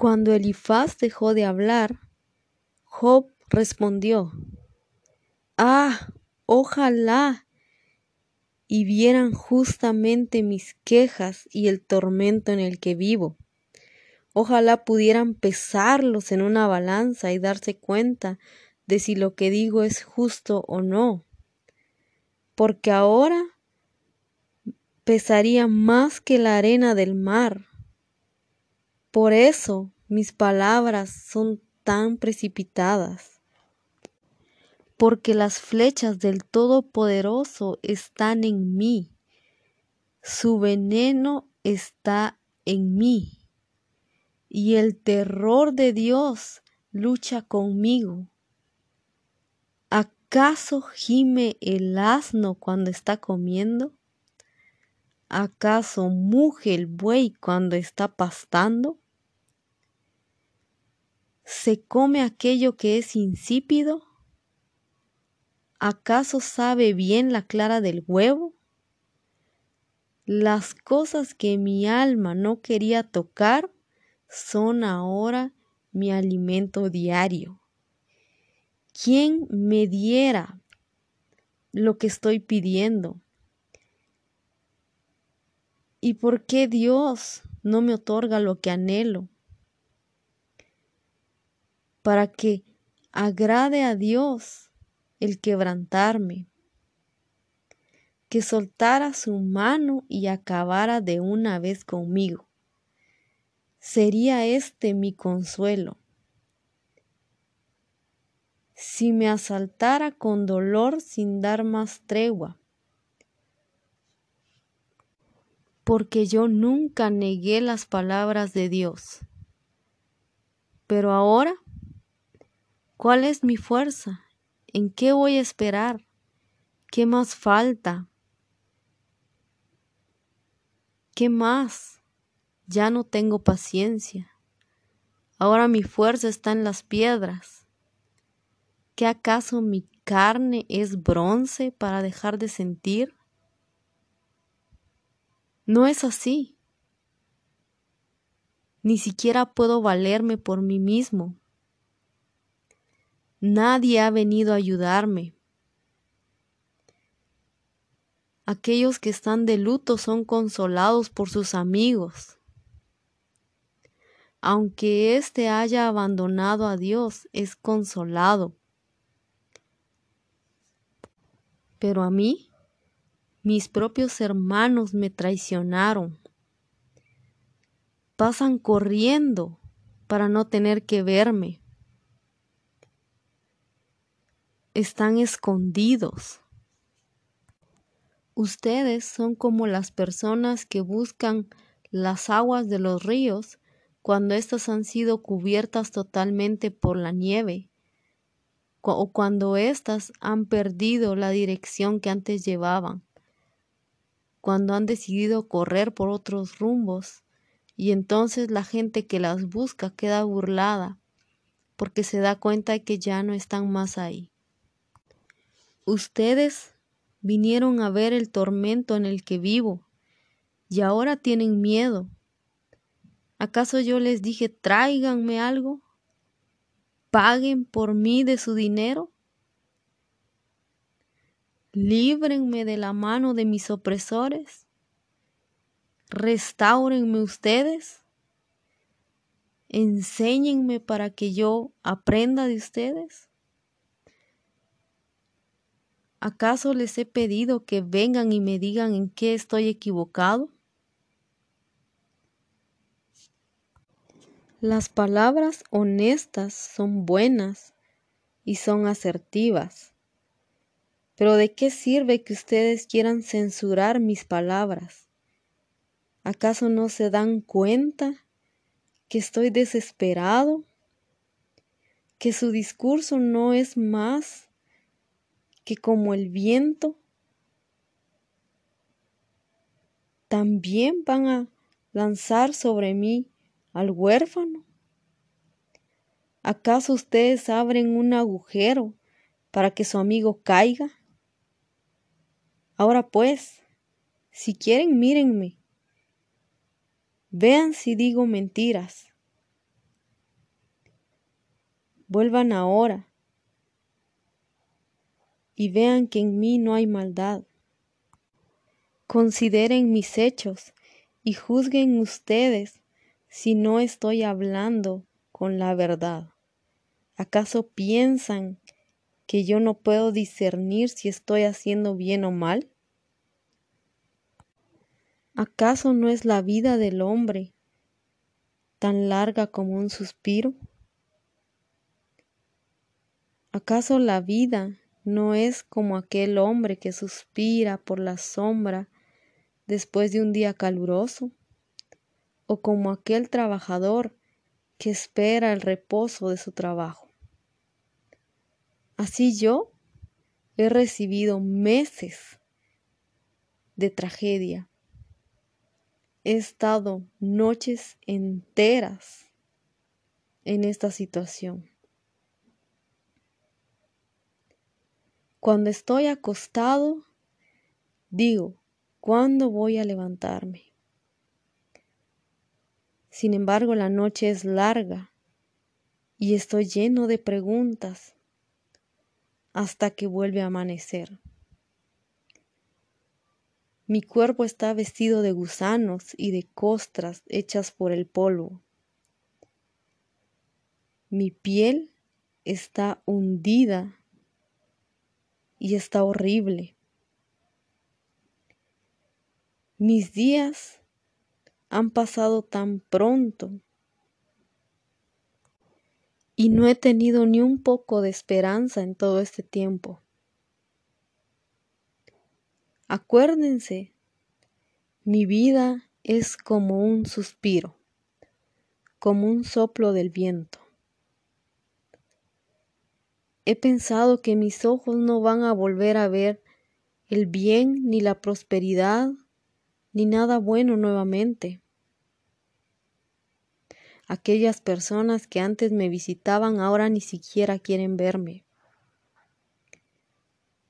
Cuando Elifaz dejó de hablar, Job respondió, Ah, ojalá y vieran justamente mis quejas y el tormento en el que vivo. Ojalá pudieran pesarlos en una balanza y darse cuenta de si lo que digo es justo o no. Porque ahora pesaría más que la arena del mar. Por eso mis palabras son tan precipitadas. Porque las flechas del Todopoderoso están en mí. Su veneno está en mí. Y el terror de Dios lucha conmigo. ¿Acaso gime el asno cuando está comiendo? ¿Acaso muge el buey cuando está pastando? ¿Se come aquello que es insípido? ¿Acaso sabe bien la clara del huevo? Las cosas que mi alma no quería tocar son ahora mi alimento diario. ¿Quién me diera lo que estoy pidiendo? ¿Y por qué Dios no me otorga lo que anhelo? Para que agrade a Dios el quebrantarme, que soltara su mano y acabara de una vez conmigo. Sería este mi consuelo. Si me asaltara con dolor sin dar más tregua, porque yo nunca negué las palabras de Dios. Pero ahora, ¿cuál es mi fuerza? ¿En qué voy a esperar? ¿Qué más falta? ¿Qué más? Ya no tengo paciencia. Ahora mi fuerza está en las piedras. ¿Qué acaso mi carne es bronce para dejar de sentir? No es así. Ni siquiera puedo valerme por mí mismo. Nadie ha venido a ayudarme. Aquellos que están de luto son consolados por sus amigos. Aunque éste haya abandonado a Dios, es consolado. Pero a mí mis propios hermanos me traicionaron. Pasan corriendo para no tener que verme. Están escondidos. Ustedes son como las personas que buscan las aguas de los ríos cuando éstas han sido cubiertas totalmente por la nieve o cuando éstas han perdido la dirección que antes llevaban cuando han decidido correr por otros rumbos y entonces la gente que las busca queda burlada porque se da cuenta de que ya no están más ahí. Ustedes vinieron a ver el tormento en el que vivo y ahora tienen miedo. ¿Acaso yo les dije tráiganme algo? ¿Paguen por mí de su dinero? Líbrenme de la mano de mis opresores, restáurenme ustedes, enséñenme para que yo aprenda de ustedes. ¿Acaso les he pedido que vengan y me digan en qué estoy equivocado? Las palabras honestas son buenas y son asertivas. Pero ¿de qué sirve que ustedes quieran censurar mis palabras? ¿Acaso no se dan cuenta que estoy desesperado? ¿Que su discurso no es más que como el viento? ¿También van a lanzar sobre mí al huérfano? ¿Acaso ustedes abren un agujero para que su amigo caiga? Ahora pues, si quieren, mírenme. Vean si digo mentiras. Vuelvan ahora y vean que en mí no hay maldad. Consideren mis hechos y juzguen ustedes si no estoy hablando con la verdad. ¿Acaso piensan que yo no puedo discernir si estoy haciendo bien o mal? ¿Acaso no es la vida del hombre tan larga como un suspiro? ¿Acaso la vida no es como aquel hombre que suspira por la sombra después de un día caluroso? ¿O como aquel trabajador que espera el reposo de su trabajo? Así yo he recibido meses de tragedia He estado noches enteras en esta situación. Cuando estoy acostado, digo, ¿cuándo voy a levantarme? Sin embargo, la noche es larga y estoy lleno de preguntas hasta que vuelve a amanecer. Mi cuerpo está vestido de gusanos y de costras hechas por el polvo. Mi piel está hundida y está horrible. Mis días han pasado tan pronto y no he tenido ni un poco de esperanza en todo este tiempo. Acuérdense, mi vida es como un suspiro, como un soplo del viento. He pensado que mis ojos no van a volver a ver el bien ni la prosperidad ni nada bueno nuevamente. Aquellas personas que antes me visitaban ahora ni siquiera quieren verme.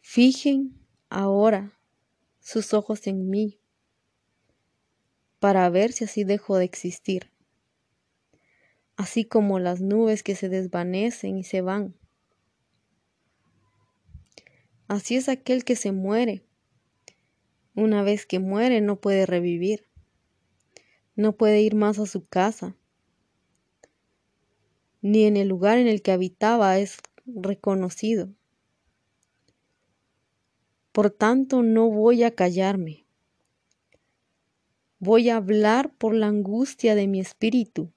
Fijen ahora sus ojos en mí para ver si así dejo de existir, así como las nubes que se desvanecen y se van. Así es aquel que se muere. Una vez que muere no puede revivir, no puede ir más a su casa, ni en el lugar en el que habitaba es reconocido. Por tanto, no voy a callarme. Voy a hablar por la angustia de mi espíritu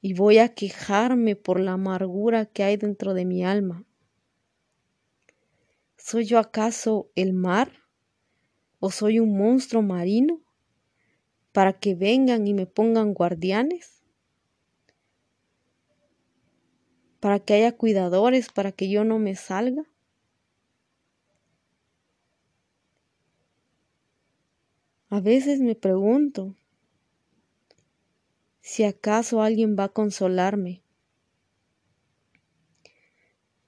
y voy a quejarme por la amargura que hay dentro de mi alma. ¿Soy yo acaso el mar? ¿O soy un monstruo marino? ¿Para que vengan y me pongan guardianes? ¿Para que haya cuidadores para que yo no me salga? A veces me pregunto si acaso alguien va a consolarme,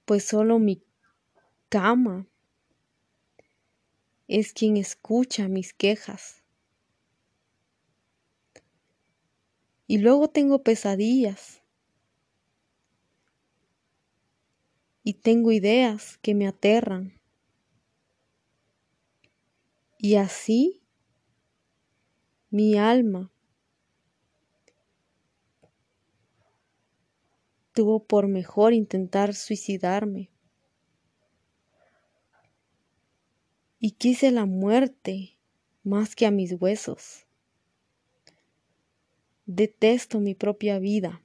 pues solo mi cama es quien escucha mis quejas. Y luego tengo pesadillas. Y tengo ideas que me aterran. Y así mi alma tuvo por mejor intentar suicidarme. Y quise la muerte más que a mis huesos. Detesto mi propia vida.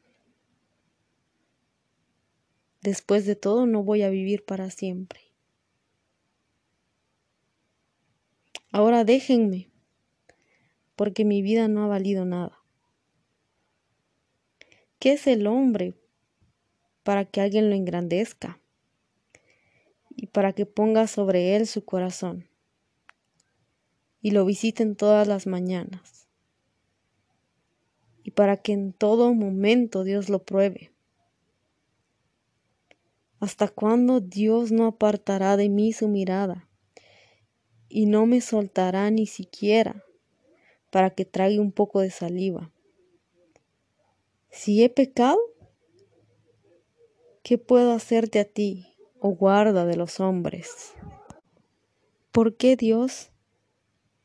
Después de todo no voy a vivir para siempre. Ahora déjenme porque mi vida no ha valido nada. ¿Qué es el hombre para que alguien lo engrandezca y para que ponga sobre él su corazón y lo visiten todas las mañanas y para que en todo momento Dios lo pruebe? ¿Hasta cuándo Dios no apartará de mí su mirada y no me soltará ni siquiera para que trague un poco de saliva. Si he pecado, ¿Qué puedo hacerte a ti, oh guarda de los hombres? ¿Por qué Dios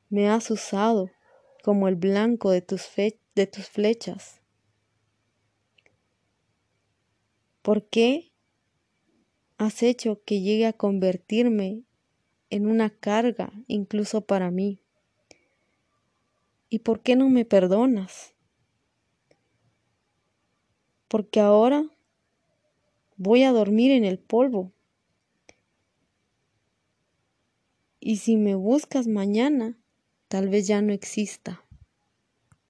me has usado como el blanco de tus, de tus flechas? ¿Por qué has hecho que llegue a convertirme en una carga incluso para mí? ¿Y por qué no me perdonas? Porque ahora voy a dormir en el polvo. Y si me buscas mañana, tal vez ya no exista.